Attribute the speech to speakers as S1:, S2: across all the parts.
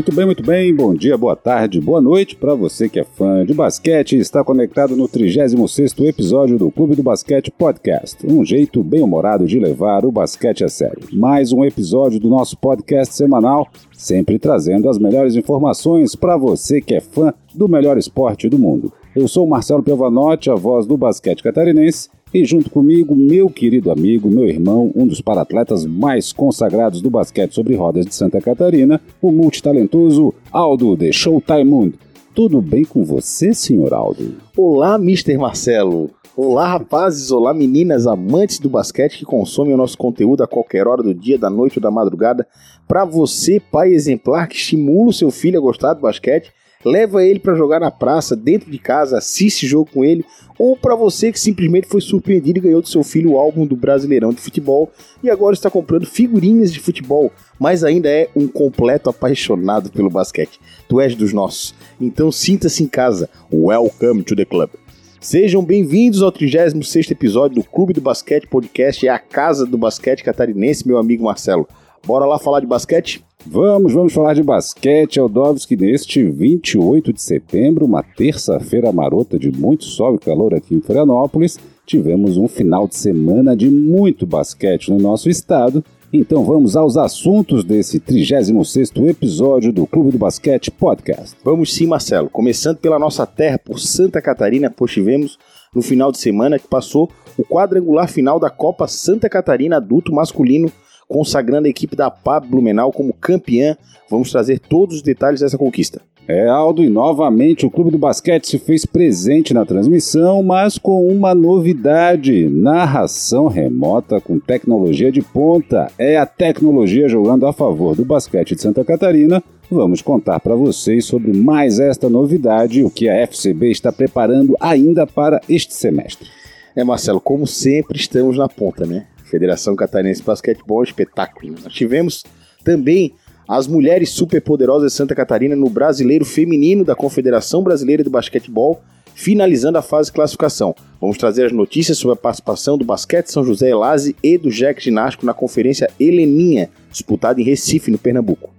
S1: Muito bem, muito bem. Bom dia, boa tarde, boa noite para você que é fã de basquete e está conectado no 36º episódio do Clube do Basquete Podcast. Um jeito bem humorado de levar o basquete a sério. Mais um episódio do nosso podcast semanal, sempre trazendo as melhores informações para você que é fã do melhor esporte do mundo. Eu sou o Marcelo Piovanotti, a voz do basquete catarinense, e junto comigo, meu querido amigo, meu irmão, um dos paratletas mais consagrados do basquete sobre rodas de Santa Catarina, o multitalentoso Aldo de Showtime Mundo. Tudo bem com você, senhor Aldo?
S2: Olá, Mr. Marcelo. Olá, rapazes, olá, meninas amantes do basquete que consomem o nosso conteúdo a qualquer hora do dia, da noite ou da madrugada. Para você, pai exemplar que estimula o seu filho a gostar do basquete, leva ele para jogar na praça, dentro de casa, assiste jogo com ele, ou para você que simplesmente foi surpreendido e ganhou do seu filho o álbum do Brasileirão de Futebol e agora está comprando figurinhas de futebol, mas ainda é um completo apaixonado pelo basquete. Tu és dos nossos. Então sinta-se em casa. Welcome to the club. Sejam bem-vindos ao 36º episódio do Clube do Basquete Podcast, é a casa do basquete catarinense, meu amigo Marcelo. Bora lá falar de basquete?
S1: Vamos, vamos falar de basquete, Aldovski, neste 28 de setembro, uma terça-feira marota de muito sol e calor aqui em Florianópolis, tivemos um final de semana de muito basquete no nosso estado. Então vamos aos assuntos desse 36º episódio do Clube do Basquete Podcast.
S2: Vamos sim, Marcelo. Começando pela nossa terra, por Santa Catarina, pois tivemos no final de semana que passou o quadrangular final da Copa Santa Catarina Adulto Masculino consagrando a equipe da PAB Blumenau como campeã. Vamos trazer todos os detalhes dessa conquista.
S1: É, Aldo, e novamente o Clube do Basquete se fez presente na transmissão, mas com uma novidade: narração remota com tecnologia de ponta. É a tecnologia jogando a favor do basquete de Santa Catarina. Vamos contar para vocês sobre mais esta novidade e o que a FCB está preparando ainda para este semestre.
S2: É, Marcelo, como sempre, estamos na ponta, né? Federação Catarinense de Basquetebol, espetáculo. Nós tivemos também as mulheres superpoderosas de Santa Catarina no Brasileiro Feminino da Confederação Brasileira de Basquetebol, finalizando a fase de classificação. Vamos trazer as notícias sobre a participação do Basquete São José Elase e do Jack Ginástico na Conferência Heleninha, disputada em Recife, no Pernambuco.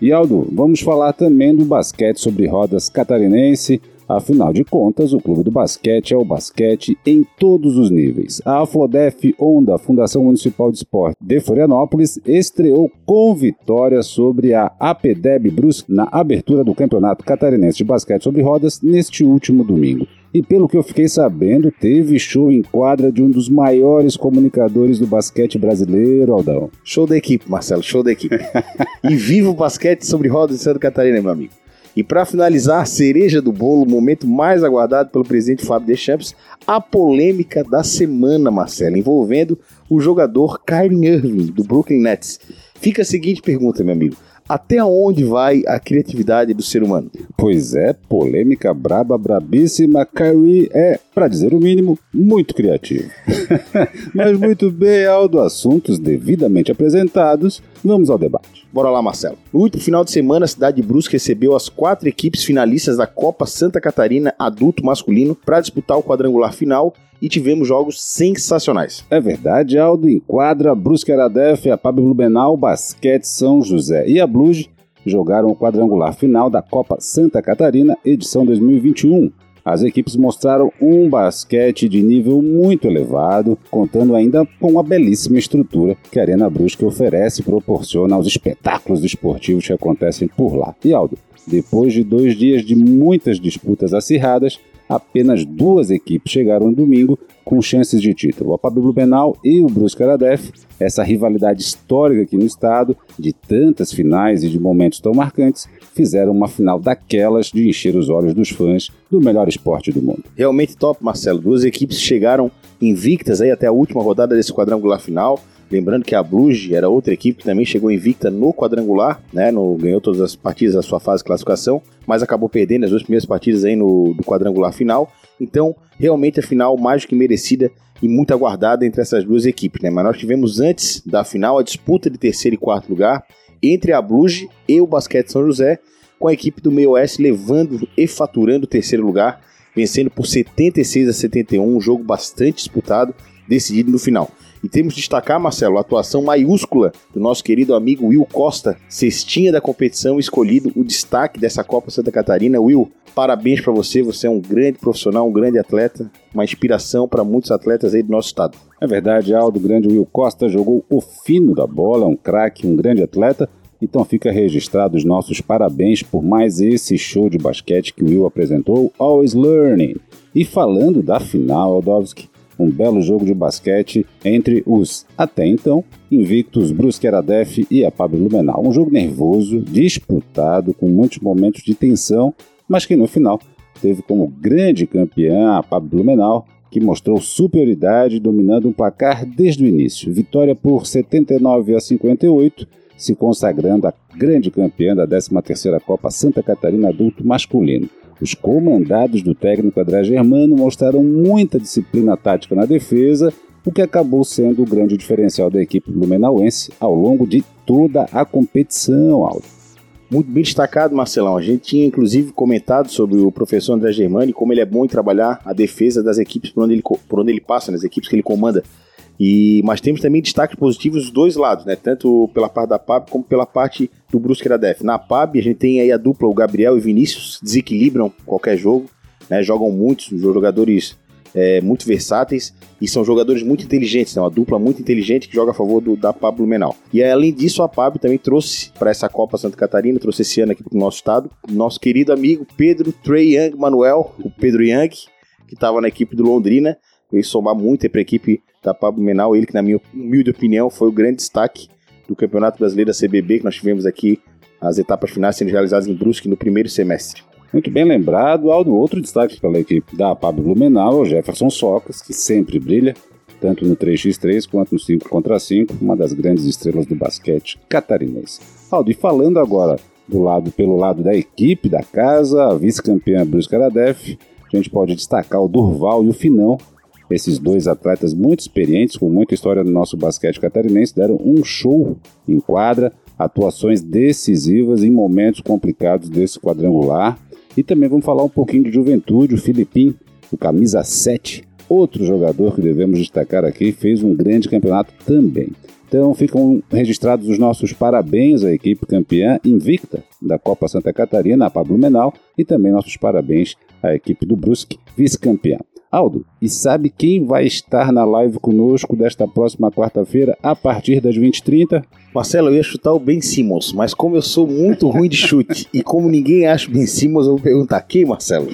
S1: E Aldo, vamos falar também do basquete sobre rodas catarinense, Afinal de contas, o clube do basquete é o basquete em todos os níveis. A Aflodef Onda, Fundação Municipal de Esporte de Florianópolis, estreou com vitória sobre a APDEB Brusque na abertura do Campeonato Catarinense de Basquete sobre Rodas neste último domingo. E pelo que eu fiquei sabendo, teve show em quadra de um dos maiores comunicadores do basquete brasileiro, Aldão.
S2: Show da equipe, Marcelo, show da equipe. e viva o basquete sobre rodas de Santa Catarina, meu amigo. E para finalizar, cereja do bolo, o momento mais aguardado pelo presidente Fábio Deschamps, a polêmica da semana, Marcelo, envolvendo o jogador Kyrie Irving, do Brooklyn Nets. Fica a seguinte pergunta, meu amigo. Até onde vai a criatividade do ser humano?
S1: Pois é, polêmica braba, brabíssima. Kyrie é, para dizer o mínimo, muito criativo. Mas muito bem, Aldo, assuntos devidamente apresentados, vamos ao debate.
S2: Bora lá, Marcelo. No último final de semana, a cidade de Brusque recebeu as quatro equipes finalistas da Copa Santa Catarina Adulto Masculino para disputar o quadrangular final e tivemos jogos sensacionais.
S1: É verdade, Aldo enquadra Brusque Aradef, a Pablo Blumenau, Basquete São José e a Blues jogaram o quadrangular final da Copa Santa Catarina, edição 2021. As equipes mostraram um basquete de nível muito elevado, contando ainda com uma belíssima estrutura que a Arena Brusque oferece e proporciona aos espetáculos esportivos que acontecem por lá. E Aldo, depois de dois dias de muitas disputas acirradas, apenas duas equipes chegaram no domingo com chances de título, a Pablo Blumenau e o Brusque Aradef. Essa rivalidade histórica aqui no estado, de tantas finais e de momentos tão marcantes, fizeram uma final daquelas de encher os olhos dos fãs do melhor esporte do mundo.
S2: Realmente top, Marcelo. Duas equipes chegaram invictas aí até a última rodada desse quadrangular final. Lembrando que a Blues era outra equipe que também chegou invicta no quadrangular, né? No, ganhou todas as partidas da sua fase de classificação, mas acabou perdendo as duas primeiras partidas aí no do quadrangular final. Então, realmente a final mais do que merecida e muito aguardada entre essas duas equipes, né? Mas nós tivemos antes da final a disputa de terceiro e quarto lugar entre a Blues e o Basquete São José, com a equipe do meio oeste levando e faturando o terceiro lugar, vencendo por 76 a 71, um jogo bastante disputado, decidido no final. E temos de destacar, Marcelo, a atuação maiúscula do nosso querido amigo Will Costa, cestinha da competição, escolhido o destaque dessa Copa Santa Catarina. Will, parabéns para você, você é um grande profissional, um grande atleta, uma inspiração para muitos atletas aí do nosso estado.
S1: É verdade, Aldo, grande Will Costa jogou o fino da bola, um craque, um grande atleta. Então fica registrado os nossos parabéns por mais esse show de basquete que o Will apresentou, Always Learning. E falando da final, Aldovski, um belo jogo de basquete entre os, até então, invictos Brusque Aradef e a Pablo Lumenau. Um jogo nervoso, disputado, com muitos momentos de tensão, mas que no final teve como grande campeã a Pablo Blumenau, que mostrou superioridade dominando o placar desde o início. Vitória por 79 a 58, se consagrando a grande campeã da 13ª Copa Santa Catarina Adulto Masculino. Os comandados do técnico André Germano mostraram muita disciplina tática na defesa, o que acabou sendo o grande diferencial da equipe blumenauense ao longo de toda a competição, Aldo.
S2: Muito bem destacado, Marcelão. A gente tinha inclusive comentado sobre o professor André Germani, como ele é bom em trabalhar a defesa das equipes por onde ele, por onde ele passa, nas equipes que ele comanda. E, mas temos também destaques positivos dos dois lados, né? Tanto pela parte da PAB como pela parte do Brusque da Def. Na PAB a gente tem aí a dupla, o Gabriel e o Vinícius, desequilibram qualquer jogo, né? Jogam muitos, jogadores é, muito versáteis e são jogadores muito inteligentes, né? uma dupla muito inteligente que joga a favor do, da Pablo Menal. E além disso, a PAB também trouxe para essa Copa Santa Catarina, trouxe esse ano aqui para o nosso estado, nosso querido amigo Pedro Trey Young Manuel, o Pedro Young, que estava na equipe do Londrina, veio somar muito para a equipe da Pablo Menal, ele que na minha humilde opinião foi o grande destaque do Campeonato Brasileiro da CBB que nós tivemos aqui as etapas finais sendo realizadas em Brusque no primeiro semestre.
S1: Muito bem lembrado, Aldo. Outro destaque pela equipe da Pablo Blumenau é o Jefferson Socas, que sempre brilha, tanto no 3x3 quanto no 5 contra 5, uma das grandes estrelas do basquete catarinense. Aldo, e falando agora do lado pelo lado da equipe da casa, a vice-campeã Brusque Aradef, a gente pode destacar o Durval e o Finão, esses dois atletas muito experientes, com muita história no nosso basquete catarinense, deram um show em quadra, atuações decisivas em momentos complicados desse quadrangular. E também vamos falar um pouquinho de juventude, o Filipim, o camisa 7, outro jogador que devemos destacar aqui, fez um grande campeonato também. Então ficam registrados os nossos parabéns à equipe campeã invicta da Copa Santa Catarina, a Pablo Menal, e também nossos parabéns à equipe do Brusque, vice-campeã. Aldo, e sabe quem vai estar na live conosco desta próxima quarta-feira a partir das 20h30?
S2: Marcelo, eu ia chutar o Ben Simmons, mas como eu sou muito ruim de chute e como ninguém acha o Ben Simmons, eu vou perguntar quem, Marcelo?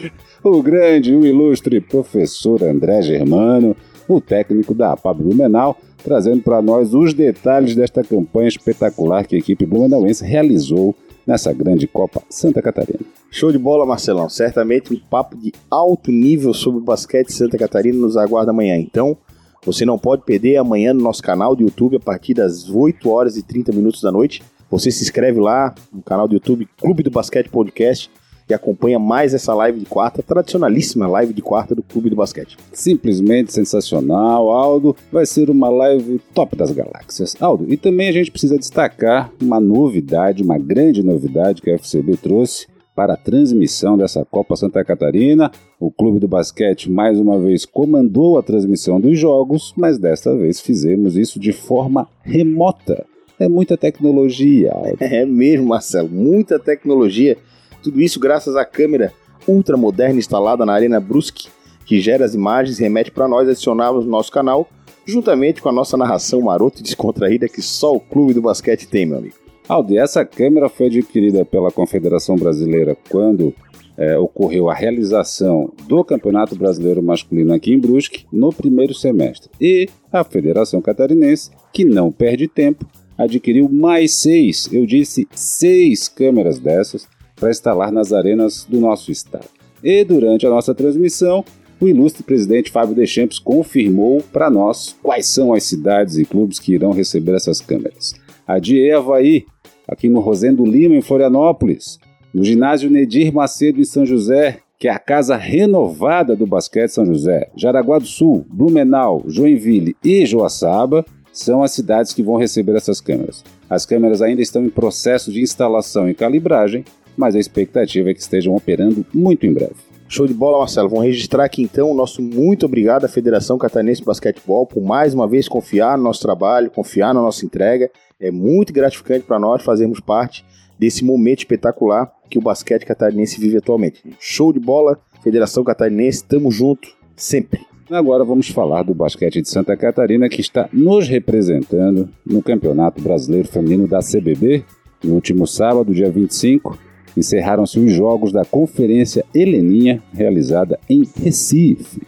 S1: O grande, o ilustre professor André Germano, o técnico da Pablo Blumenau, trazendo para nós os detalhes desta campanha espetacular que a equipe blumenauense realizou nessa grande Copa Santa Catarina.
S2: Show de bola, Marcelão. Certamente um papo de alto nível sobre o basquete Santa Catarina nos aguarda amanhã. Então, você não pode perder amanhã no nosso canal do YouTube a partir das 8 horas e 30 minutos da noite. Você se inscreve lá no canal do YouTube Clube do Basquete Podcast e acompanha mais essa live de quarta, tradicionalíssima live de quarta do Clube do Basquete.
S1: Simplesmente sensacional, Aldo. Vai ser uma live top das galáxias. Aldo, e também a gente precisa destacar uma novidade, uma grande novidade que a FCB trouxe para a transmissão dessa Copa Santa Catarina. O Clube do Basquete mais uma vez comandou a transmissão dos jogos, mas desta vez fizemos isso de forma remota. É muita tecnologia.
S2: É mesmo, Marcelo, muita tecnologia. Tudo isso graças à câmera ultramoderna instalada na Arena Brusque, que gera as imagens e remete para nós adicionarmos no nosso canal, juntamente com a nossa narração marota e descontraída que só o Clube do Basquete tem, meu amigo.
S1: Aldi, essa câmera foi adquirida pela Confederação Brasileira quando é, ocorreu a realização do Campeonato Brasileiro Masculino aqui em Brusque no primeiro semestre. E a Federação Catarinense, que não perde tempo, adquiriu mais seis, eu disse seis câmeras dessas para instalar nas arenas do nosso estado. E durante a nossa transmissão, o ilustre presidente Fábio Deschamps confirmou para nós quais são as cidades e clubes que irão receber essas câmeras. A de Havaí, aqui no Rosendo Lima, em Florianópolis, no ginásio Nedir Macedo, em São José, que é a casa renovada do basquete São José, Jaraguá do Sul, Blumenau, Joinville e Joaçaba, são as cidades que vão receber essas câmeras. As câmeras ainda estão em processo de instalação e calibragem, mas a expectativa é que estejam operando muito em breve.
S2: Show de bola, Marcelo. Vamos registrar aqui então o nosso muito obrigado à Federação Catarinense de Basquetebol por mais uma vez confiar no nosso trabalho, confiar na nossa entrega. É muito gratificante para nós fazermos parte desse momento espetacular que o basquete catarinense vive atualmente. Show de bola, Federação Catarinense, tamo junto, sempre.
S1: Agora vamos falar do basquete de Santa Catarina que está nos representando no Campeonato Brasileiro Feminino da CBB. No último sábado, dia 25, encerraram-se os jogos da Conferência Heleninha, realizada em Recife.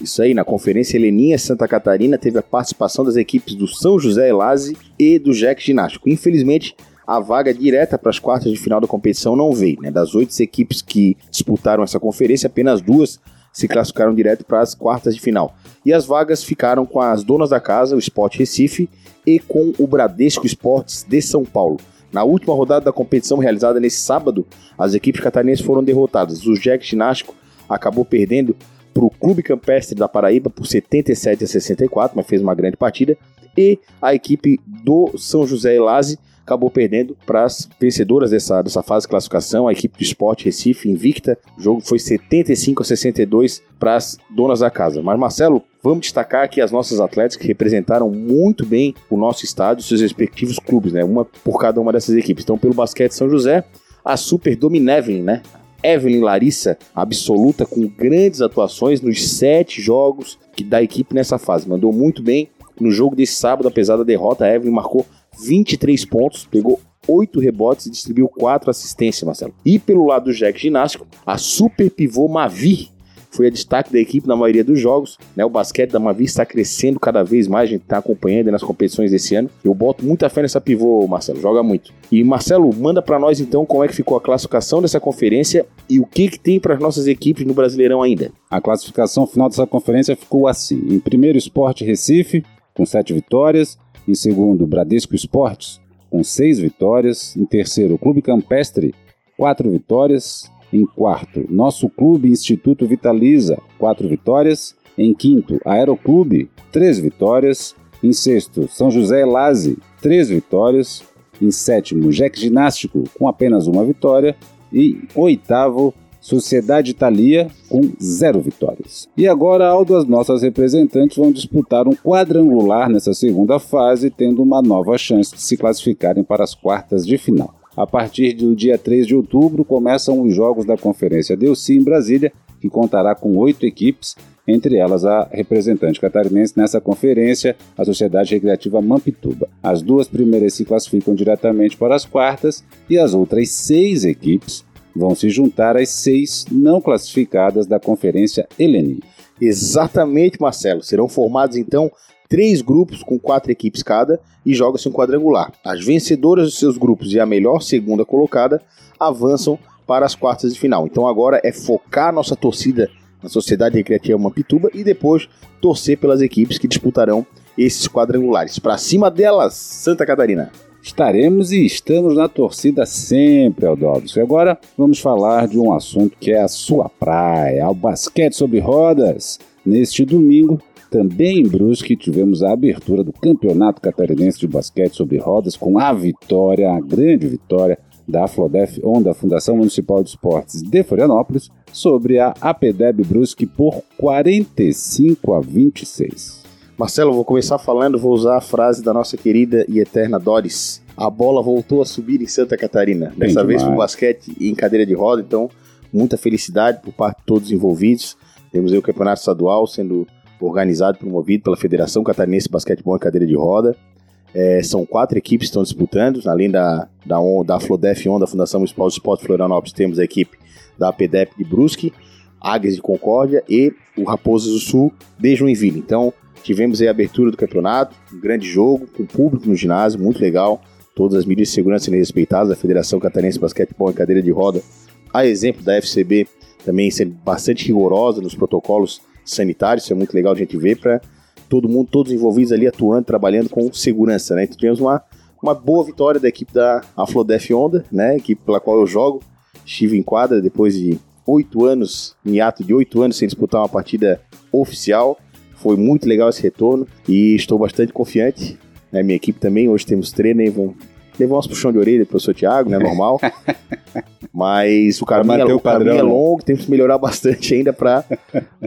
S2: Isso aí, na Conferência Heleninha, Santa Catarina teve a participação das equipes do São José Elase e do Jack Ginástico. Infelizmente, a vaga direta para as quartas de final da competição não veio. Né? Das oito equipes que disputaram essa conferência, apenas duas se classificaram direto para as quartas de final. E as vagas ficaram com as donas da casa, o Sport Recife, e com o Bradesco Esportes de São Paulo. Na última rodada da competição realizada nesse sábado, as equipes catarinenses foram derrotadas. O Jack Ginástico acabou perdendo para o Clube Campestre da Paraíba por 77 a 64, mas fez uma grande partida. E a equipe do São José Elase acabou perdendo para as vencedoras dessa, dessa fase de classificação, a equipe do Esporte Recife, invicta. O jogo foi 75 a 62 para as donas da casa. Mas, Marcelo, vamos destacar aqui as nossas atletas que representaram muito bem o nosso estado e seus respectivos clubes, né? Uma por cada uma dessas equipes. Então, pelo basquete São José, a Super Dominevelin, né? Evelyn Larissa, absoluta, com grandes atuações nos sete jogos que da equipe nessa fase. Mandou muito bem no jogo desse sábado, apesar da derrota. A Evelyn marcou 23 pontos, pegou 8 rebotes e distribuiu 4 assistências, Marcelo. E pelo lado do Jack Ginástico, a super pivô Mavi foi a destaque da equipe na maioria dos jogos. Né? O basquete da Mavi está crescendo cada vez mais, a gente está acompanhando nas competições desse ano. Eu boto muita fé nessa pivô, Marcelo, joga muito. E Marcelo, manda para nós então como é que ficou a classificação dessa conferência e o que, que tem para as nossas equipes no Brasileirão ainda.
S1: A classificação final dessa conferência ficou assim: em primeiro, Esporte Recife, com 7 vitórias. Em segundo, Bradesco Esportes, com seis vitórias. Em terceiro, Clube Campestre, quatro vitórias. Em quarto, Nosso Clube Instituto Vitaliza, quatro vitórias. Em quinto, Aeroclube, três vitórias. Em sexto, São José Elase, três vitórias. Em sétimo, Jack Ginástico, com apenas uma vitória. E oitavo, Sociedade Italia com zero vitórias. E agora, Aldo, as nossas representantes vão disputar um quadrangular nessa segunda fase, tendo uma nova chance de se classificarem para as quartas de final. A partir do dia 3 de outubro começam os jogos da Conferência Delci em Brasília, que contará com oito equipes, entre elas a representante catarinense nessa conferência, a Sociedade Recreativa Mampituba. As duas primeiras se classificam diretamente para as quartas e as outras seis equipes vão se juntar às seis não classificadas da Conferência Heleni.
S2: Exatamente, Marcelo. Serão formados então três grupos com quatro equipes cada e joga-se um quadrangular. As vencedoras dos seus grupos e a melhor segunda colocada avançam para as quartas de final. Então agora é focar nossa torcida na Sociedade Recreativa Mampituba e depois torcer pelas equipes que disputarão esses quadrangulares. Para cima delas, Santa Catarina.
S1: Estaremos e estamos na torcida sempre, Aldovski. Agora vamos falar de um assunto que é a sua praia, o basquete sobre rodas. Neste domingo, também em Brusque, tivemos a abertura do Campeonato Catarinense de Basquete sobre Rodas com a vitória, a grande vitória da Flodef Onda, Fundação Municipal de Esportes de Florianópolis, sobre a APDEB Brusque por 45 a 26.
S2: Marcelo, vou começar falando, vou usar a frase da nossa querida e eterna Doris. A bola voltou a subir em Santa Catarina. Bem Dessa demais. vez pro basquete e em cadeira de roda, então muita felicidade por parte de todos os envolvidos. Temos aí o campeonato estadual sendo organizado e promovido pela Federação Catarinense de Basquetebol em Cadeira de Roda. É, são quatro equipes que estão disputando, além da, da, da Flodef On, da Fundação Municipal de Esporte Florianópolis, temos a equipe da APDEP de Brusque, Águias de Concórdia e o Raposas do Sul de Joinville. Então, Tivemos aí a abertura do campeonato, um grande jogo, com público no ginásio, muito legal. Todas as medidas de segurança sendo respeitadas, a Federação Catarinense de Basquetebol em cadeira de roda, a exemplo da FCB, também sendo bastante rigorosa nos protocolos sanitários, isso é muito legal a gente ver para todo mundo, todos envolvidos ali atuando, trabalhando com segurança, né? Então tivemos uma, uma boa vitória da equipe da Aflodef Onda, né? Equipe pela qual eu jogo. Estive em quadra depois de oito anos, em ato de oito anos sem disputar uma partida oficial. Foi muito legal esse retorno e estou bastante confiante. Né? Minha equipe também, hoje temos treino e vão levar uns puxão de orelha do professor Thiago, né? Normal. Mas o caminho, é, o padrão, caminho é longo, temos que melhorar bastante ainda para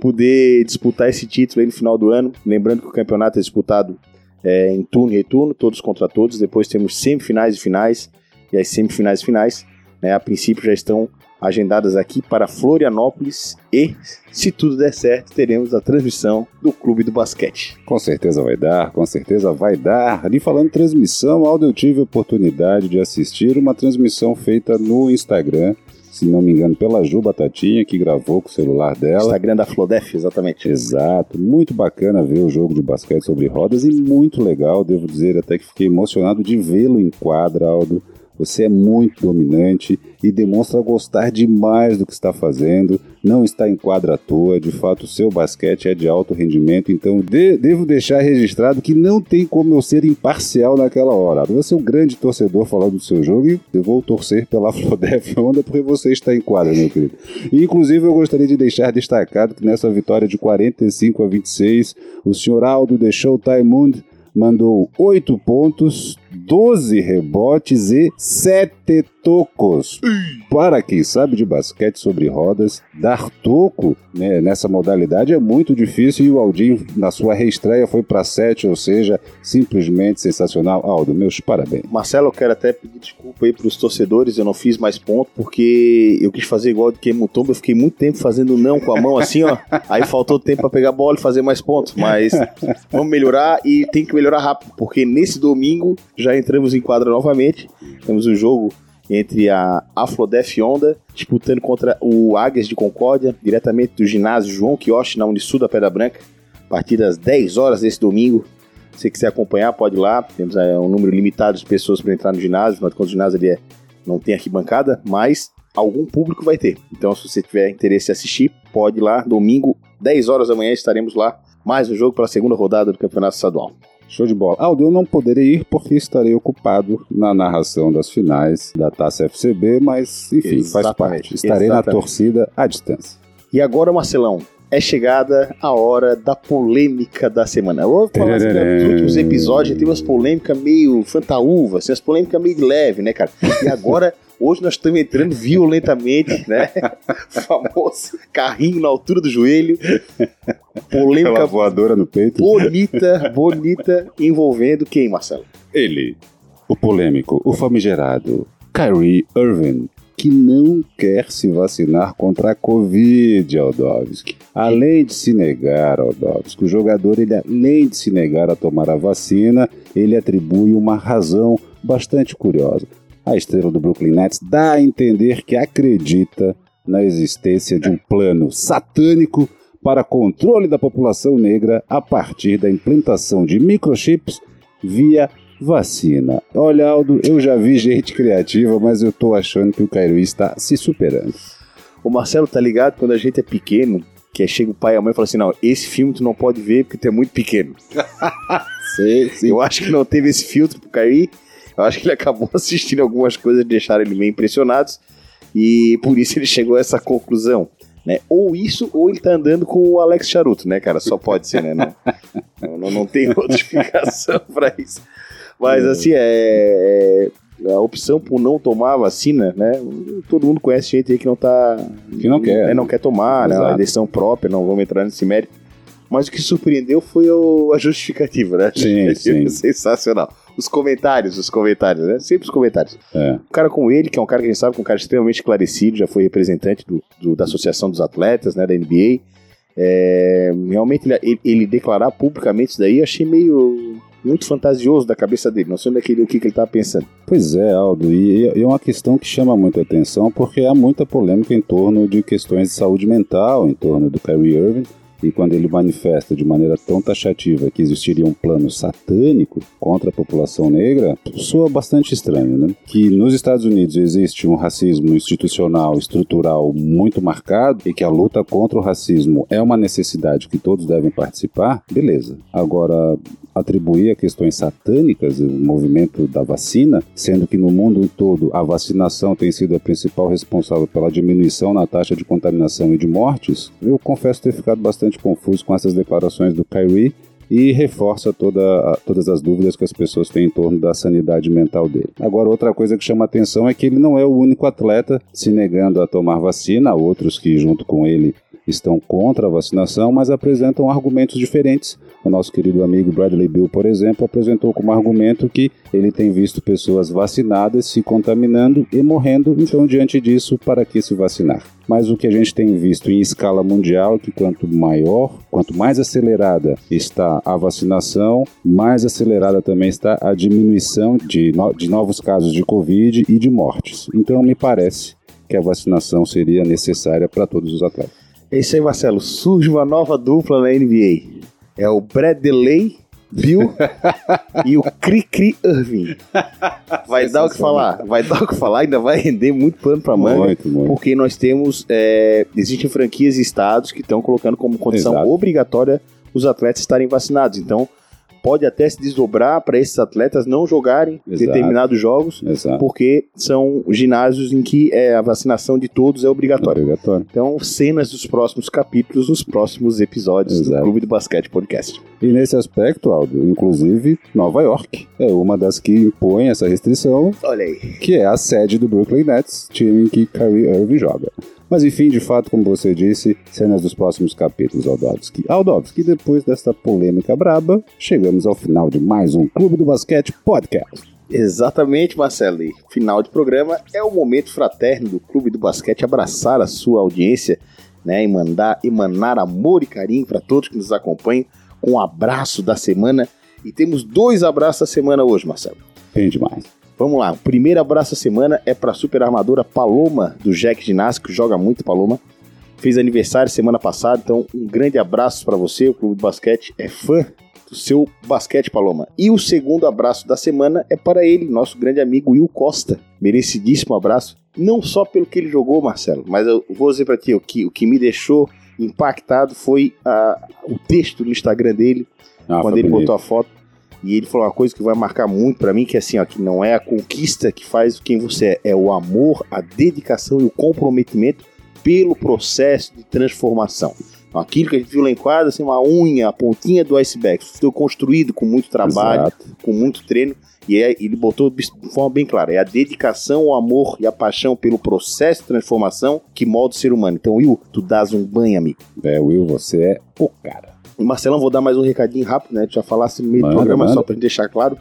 S2: poder disputar esse título aí no final do ano. Lembrando que o campeonato é disputado é, em turno e retorno, todos contra todos. Depois temos semifinais e finais, e as semifinais e finais, né, a princípio já estão agendadas aqui para Florianópolis e, se tudo der certo, teremos a transmissão do Clube do Basquete.
S1: Com certeza vai dar, com certeza vai dar. Ali falando em transmissão, Aldo, eu tive a oportunidade de assistir uma transmissão feita no Instagram se não me engano, pela Ju Batatinha, que gravou com o celular dela.
S2: Instagram da Flodef, exatamente.
S1: Exato. Muito bacana ver o jogo de basquete sobre rodas e muito legal, devo dizer, até que fiquei emocionado de vê-lo em quadra, Aldo. Você é muito dominante e demonstra gostar demais do que está fazendo, não está em quadra à toa, de fato o seu basquete é de alto rendimento, então de, devo deixar registrado que não tem como eu ser imparcial naquela hora. Você é um grande torcedor falando do seu jogo e eu vou torcer pela Flodef Onda porque você está em quadra, meu querido. E, inclusive eu gostaria de deixar destacado que nessa vitória de 45 a 26, o senhor Aldo deixou o Mundo mandou 8 pontos, 12 rebotes e 7 tocos. Para quem sabe de basquete sobre rodas, dar toco né, nessa modalidade é muito difícil e o Aldinho, na sua reestreia, foi para 7, ou seja, simplesmente sensacional. Aldo, meus parabéns.
S2: Marcelo, eu quero até pedir desculpa aí para os torcedores, eu não fiz mais ponto porque eu quis fazer igual de Queimutomba, eu fiquei muito tempo fazendo não com a mão assim, ó. Aí faltou tempo para pegar a bola e fazer mais pontos, mas vamos melhorar e tem que melhorar rápido, porque nesse domingo já entramos em quadra novamente. Temos um jogo entre a Aflodef Onda, disputando contra o Águias de Concórdia, diretamente do ginásio João Quioche, na Unisul da Pedra Branca, a partir das 10 horas desse domingo. Se você quiser acompanhar, pode ir lá. Temos é, um número limitado de pessoas para entrar no ginásio, afinal de contas, o ginásio ali é, não tem arquibancada, mas algum público vai ter. Então, se você tiver interesse em assistir, pode ir lá. Domingo, 10 horas da manhã, estaremos lá. Mais um jogo para a segunda rodada do Campeonato Estadual.
S1: Show de bola. Aldo, eu não poderei ir porque estarei ocupado na narração das finais da Taça FCB, mas enfim, Exatamente. faz parte. Estarei Exatamente. na torcida à distância.
S2: E agora, Marcelão, é chegada a hora da polêmica da semana. Eu vou falar assim, nos últimos episódios tem umas polêmicas meio fantaúvas, assim, umas polêmicas meio leve, né, cara? E agora Hoje nós estamos entrando violentamente, né? famoso carrinho na altura do joelho.
S1: Polêmica Aquela voadora no peito.
S2: Bonita, bonita, envolvendo quem, Marcelo?
S1: Ele, o polêmico, o famigerado Kyrie Irving, que não quer se vacinar contra a Covid, Aldovski. Além de se negar, Aldovski, o jogador, ele, além de se negar a tomar a vacina, ele atribui uma razão bastante curiosa a estrela do Brooklyn Nets dá a entender que acredita na existência de um plano satânico para controle da população negra a partir da implantação de microchips via vacina. Olha, Aldo, eu já vi gente criativa, mas eu tô achando que o Cairo está se superando.
S2: O Marcelo tá ligado quando a gente é pequeno, que chega o pai e a mãe e fala assim: não, esse filme tu não pode ver porque tu é muito pequeno.
S1: sei, sim.
S2: Eu acho que não teve esse filtro pro Kyrie eu acho que ele acabou assistindo algumas coisas que deixaram ele meio impressionado e por isso ele chegou a essa conclusão. Né? Ou isso, ou ele tá andando com o Alex Charuto, né, cara? Só pode ser, né? Não, não, não tem outra explicação para isso. Mas é. assim, é, é, a opção por não tomar a vacina, né? Todo mundo conhece gente aí que não tá.
S1: Que não quer.
S2: Né, não quer tomar, né? A eleição própria, não vamos entrar nesse mérito. Mas o que surpreendeu foi o, a justificativa, né?
S1: Sim, sim.
S2: Sensacional os comentários, os comentários, né? Sempre os comentários.
S1: É.
S2: Um cara como ele, que é um cara que a gente sabe que é um cara extremamente esclarecido, já foi representante do, do da Associação dos Atletas, né, da NBA. É, realmente ele, ele, declarar publicamente isso daí, achei meio muito fantasioso da cabeça dele. Não sei onde é que ele, o que, que ele estava pensando.
S1: Pois é, Aldo, e, e é uma questão que chama muita atenção porque há muita polêmica em torno de questões de saúde mental, em torno do Kyrie Irving e quando ele manifesta de maneira tão taxativa que existiria um plano satânico contra a população negra, soa bastante estranho, né? Que nos Estados Unidos existe um racismo institucional, estrutural muito marcado e que a luta contra o racismo é uma necessidade que todos devem participar, beleza. Agora, atribuir a questões satânicas o movimento da vacina, sendo que no mundo todo a vacinação tem sido a principal responsável pela diminuição na taxa de contaminação e de mortes, eu confesso ter ficado bastante confuso com essas declarações do Kyrie e reforça toda, todas as dúvidas que as pessoas têm em torno da sanidade mental dele. Agora, outra coisa que chama atenção é que ele não é o único atleta se negando a tomar vacina, há outros que, junto com ele, estão contra a vacinação, mas apresentam argumentos diferentes. O nosso querido amigo Bradley Bill, por exemplo, apresentou como argumento que ele tem visto pessoas vacinadas se contaminando e morrendo, então, diante disso, para que se vacinar? Mas o que a gente tem visto em escala mundial é que quanto maior, quanto mais acelerada está a vacinação, mais acelerada também está a diminuição de, no de novos casos de Covid e de mortes. Então, me parece que a vacinação seria necessária para todos os atletas.
S2: É isso aí, Marcelo. Surge uma nova dupla na NBA. É o Bradley Bill e o Cri-Cri Irving. Vai dar o que falar, vai dar o que falar, ainda vai render muito pano pra manga.
S1: Muito, muito.
S2: Porque nós temos. É, existem franquias e estados que estão colocando como condição
S1: Exato.
S2: obrigatória os atletas estarem vacinados. Então, pode até se desdobrar para esses atletas não jogarem
S1: Exato.
S2: determinados jogos,
S1: Exato.
S2: porque são ginásios em que é, a vacinação de todos é obrigatória.
S1: Obrigatório.
S2: Então, cenas dos próximos capítulos, nos próximos episódios
S1: Exato.
S2: do Clube do Basquete Podcast.
S1: E nesse aspecto, Aldo, inclusive Nova York é uma das que impõe essa restrição,
S2: Olha aí.
S1: que é a sede do Brooklyn Nets, time em que Kyrie Irving joga. Mas enfim, de fato, como você disse, cenas dos próximos capítulos, Aldovski. Aldovski, depois dessa polêmica braba, chegamos ao final de mais um Clube do Basquete Podcast.
S2: Exatamente, Marcelo. E final de programa é o momento fraterno do Clube do Basquete abraçar a sua audiência, né, e mandar emanar amor e carinho para todos que nos acompanham com um abraço da semana. E temos dois abraços da semana hoje, Marcelo.
S1: Bem demais.
S2: Vamos lá, o primeiro abraço da semana é para a super armadora Paloma do Jack Ginásio, que joga muito Paloma. Fez aniversário semana passada, então um grande abraço para você. O Clube do Basquete é fã do seu basquete, Paloma. E o segundo abraço da semana é para ele, nosso grande amigo Will Costa. Merecidíssimo abraço. Não só pelo que ele jogou, Marcelo, mas eu vou dizer para ti, o que, o que me deixou impactado foi a, o texto no Instagram dele,
S1: Ah,
S2: quando ele
S1: bonito.
S2: botou a foto. E ele falou uma coisa que vai marcar muito pra mim, que é assim, ó, que não é a conquista que faz quem você é, é o amor, a dedicação e o comprometimento pelo processo de transformação. Aquilo que a gente viu lá em quadra, assim, uma unha, a pontinha do iceberg, foi construído com muito trabalho,
S1: Exato.
S2: com muito treino, e é- ele botou de forma bem clara, é a dedicação, o amor e a paixão pelo processo de transformação que molda o ser humano. Então, Will, tu dás um banho, amigo.
S1: É, Will, você é o cara.
S2: Marcelão, vou dar mais um recadinho rápido, né? Tu já falasse no meio do programa, só pra gente deixar claro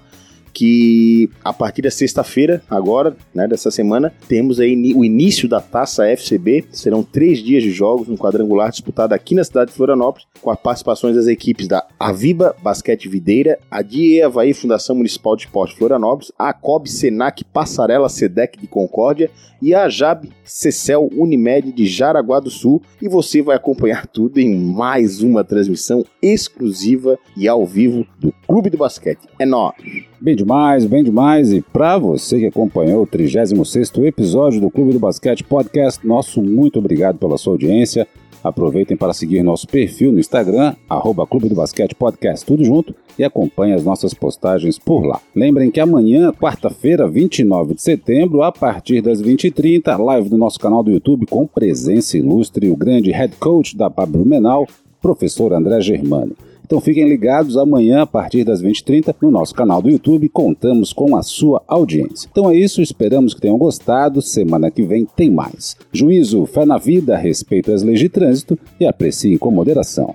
S2: que a partir da sexta-feira, agora, né, dessa semana, temos aí o início da Taça FCB. Serão três dias de jogos no quadrangular disputado aqui na cidade de Florianópolis, com as participações das equipes da Aviba Basquete Videira, a DIE Havaí Fundação Municipal de Esporte Florianópolis, a COB Senac Passarela Sedec de Concórdia e a JAB Cecel Unimed de Jaraguá do Sul. E você vai acompanhar tudo em mais uma transmissão exclusiva e ao vivo do Clube do Basquete. É nóis!
S1: Bem demais, bem demais. E para você que acompanhou o 36º episódio do Clube do Basquete Podcast, nosso muito obrigado pela sua audiência. Aproveitem para seguir nosso perfil no Instagram, arroba Clube do Basquete Podcast, tudo junto, e acompanhe as nossas postagens por lá. Lembrem que amanhã, quarta-feira, 29 de setembro, a partir das 20h30, live do nosso canal do YouTube com presença ilustre, o grande head coach da Pablo Menal, professor André Germano. Então fiquem ligados amanhã a partir das 20h30 no nosso canal do YouTube. Contamos com a sua audiência. Então é isso, esperamos que tenham gostado. Semana que vem tem mais. Juízo, fé na vida, respeito às leis de trânsito e apreciem com moderação.